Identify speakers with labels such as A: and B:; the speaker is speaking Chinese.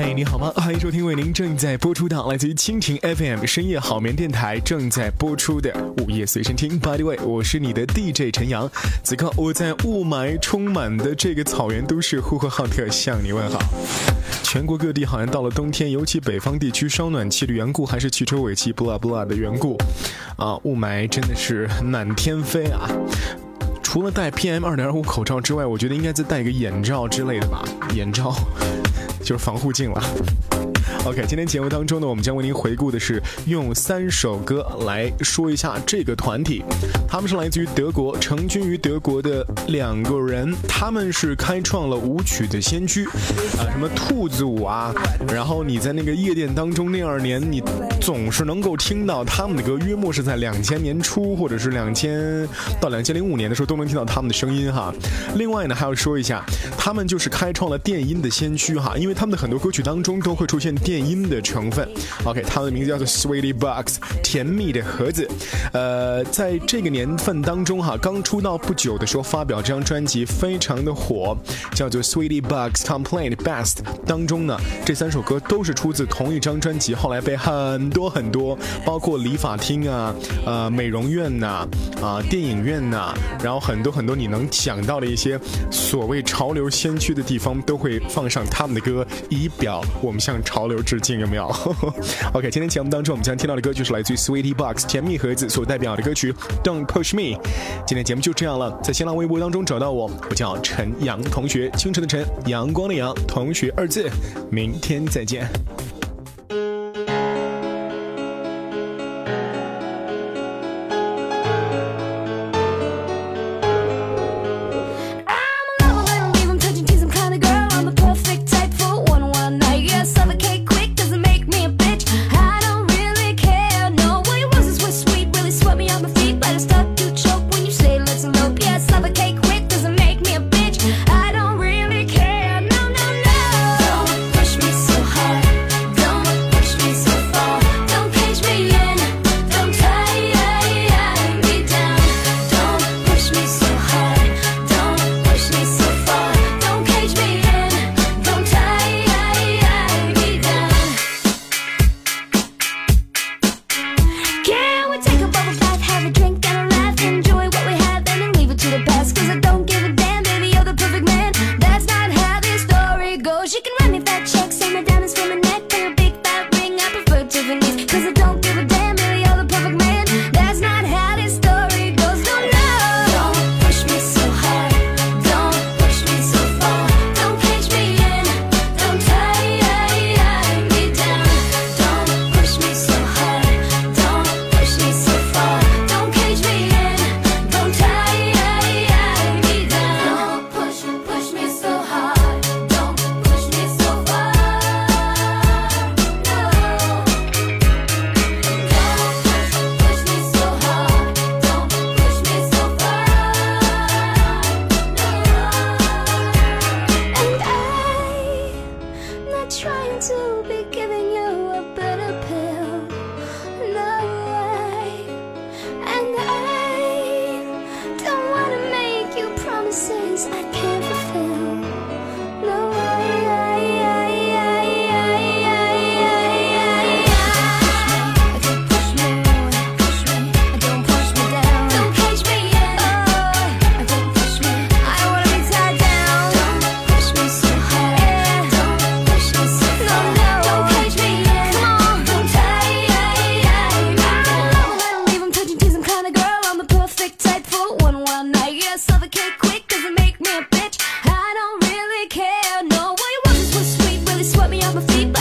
A: 嘿，你好吗？欢迎收听为您正在播出的来自于蜻蜓 FM 深夜好眠电台正在播出的午夜随身听。By the way，我是你的 DJ 陈阳。此刻我在雾霾充满的这个草原都市呼和浩特向你问好。全国各地好像到了冬天，尤其北方地区烧暖气的缘故，还是汽车尾气 blabla 的缘故，啊，雾霾真的是满天飞啊！除了戴 PM 二点五口罩之外，我觉得应该再戴个眼罩之类的吧，眼罩。就是防护镜了。OK，今天节目当中呢，我们将为您回顾的是用三首歌来说一下这个团体。他们是来自于德国，成军于德国的两个人，他们是开创了舞曲的先驱啊，什么兔子舞啊。然后你在那个夜店当中，那二年你总是能够听到他们的歌，约莫是在两千年初或者是两千到两千零五年的时候都能听到他们的声音哈。另外呢，还要说一下，他们就是开创了电音的先驱哈，因为他们的很多歌曲当中都会出现电。电音的成分，OK，他们的名字叫做 Sweetie Box，甜蜜的盒子。呃，在这个年份当中哈，刚出道不久的时候发表这张专辑，非常的火，叫做 Sweetie Box Complaint Best。当中呢，这三首歌都是出自同一张专辑，后来被很多很多，包括理发厅啊、呃美容院呐、啊电影院呐，然后很多很多你能想到的一些所谓潮流先驱的地方，都会放上他们的歌，以表我们向潮流。致敬有没有？OK，今天节目当中我们将听到的歌曲是来自于 Sweetie Box 甜蜜盒子所代表的歌曲 Don't Push Me。今天节目就这样了，在新浪微博当中找到我，我叫陈阳同学，清晨的晨，阳光的阳，同学二字，明天再见。
B: me off my feet.